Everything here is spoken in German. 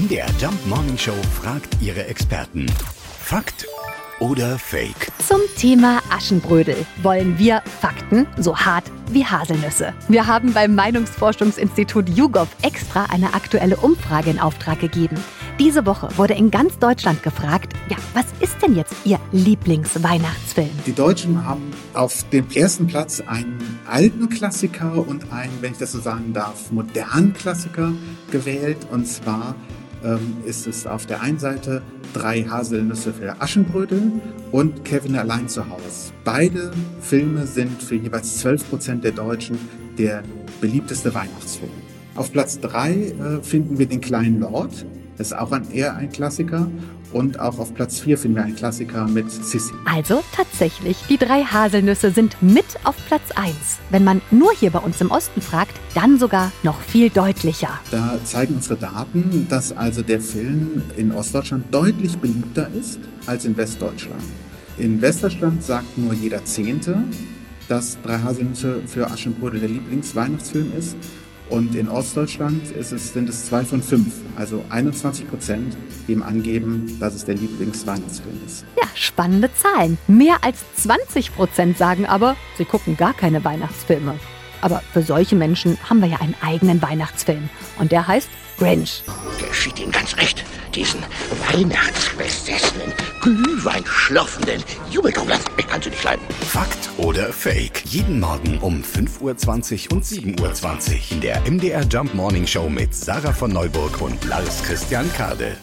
MDR Jump Morning Show fragt ihre Experten. Fakt oder Fake? Zum Thema Aschenbrödel wollen wir Fakten so hart wie Haselnüsse. Wir haben beim Meinungsforschungsinstitut YouGov extra eine aktuelle Umfrage in Auftrag gegeben. Diese Woche wurde in ganz Deutschland gefragt, ja, was ist denn jetzt Ihr Lieblingsweihnachtsfilm? Die Deutschen haben auf dem ersten Platz einen alten Klassiker und einen, wenn ich das so sagen darf, modernen Klassiker gewählt. Und zwar ähm, ist es auf der einen Seite drei Haselnüsse für Aschenbrödel und Kevin allein zu Hause. Beide Filme sind für jeweils 12 Prozent der Deutschen der beliebteste Weihnachtsfilm. Auf Platz drei äh, finden wir den kleinen Lord. Das ist auch ein, eher ein Klassiker. Und auch auf Platz 4 finden wir einen Klassiker mit Sissy. Also tatsächlich, die drei Haselnüsse sind mit auf Platz 1. Wenn man nur hier bei uns im Osten fragt, dann sogar noch viel deutlicher. Da zeigen unsere Daten, dass also der Film in Ostdeutschland deutlich beliebter ist als in Westdeutschland. In Westdeutschland sagt nur jeder Zehnte, dass Drei Haselnüsse für Aschenbrödel der Lieblingsweihnachtsfilm ist. Und in Ostdeutschland ist es, sind es zwei von fünf, also 21 Prozent, die ihm angeben, dass es der Lieblingsweihnachtsfilm ist. Ja, spannende Zahlen. Mehr als 20 Prozent sagen aber, sie gucken gar keine Weihnachtsfilme. Aber für solche Menschen haben wir ja einen eigenen Weihnachtsfilm. Und der heißt Grinch. Geschieht Ihnen ganz recht. Diesen weihnachtsbesessenen, glühweinschlürfenden Jubelkummler. Ich kann sie nicht leiden. Fakt oder Fake? Jeden Morgen um 5.20 Uhr und 7.20 Uhr in der MDR Jump Morning Show mit Sarah von Neuburg und Lars Christian Kade.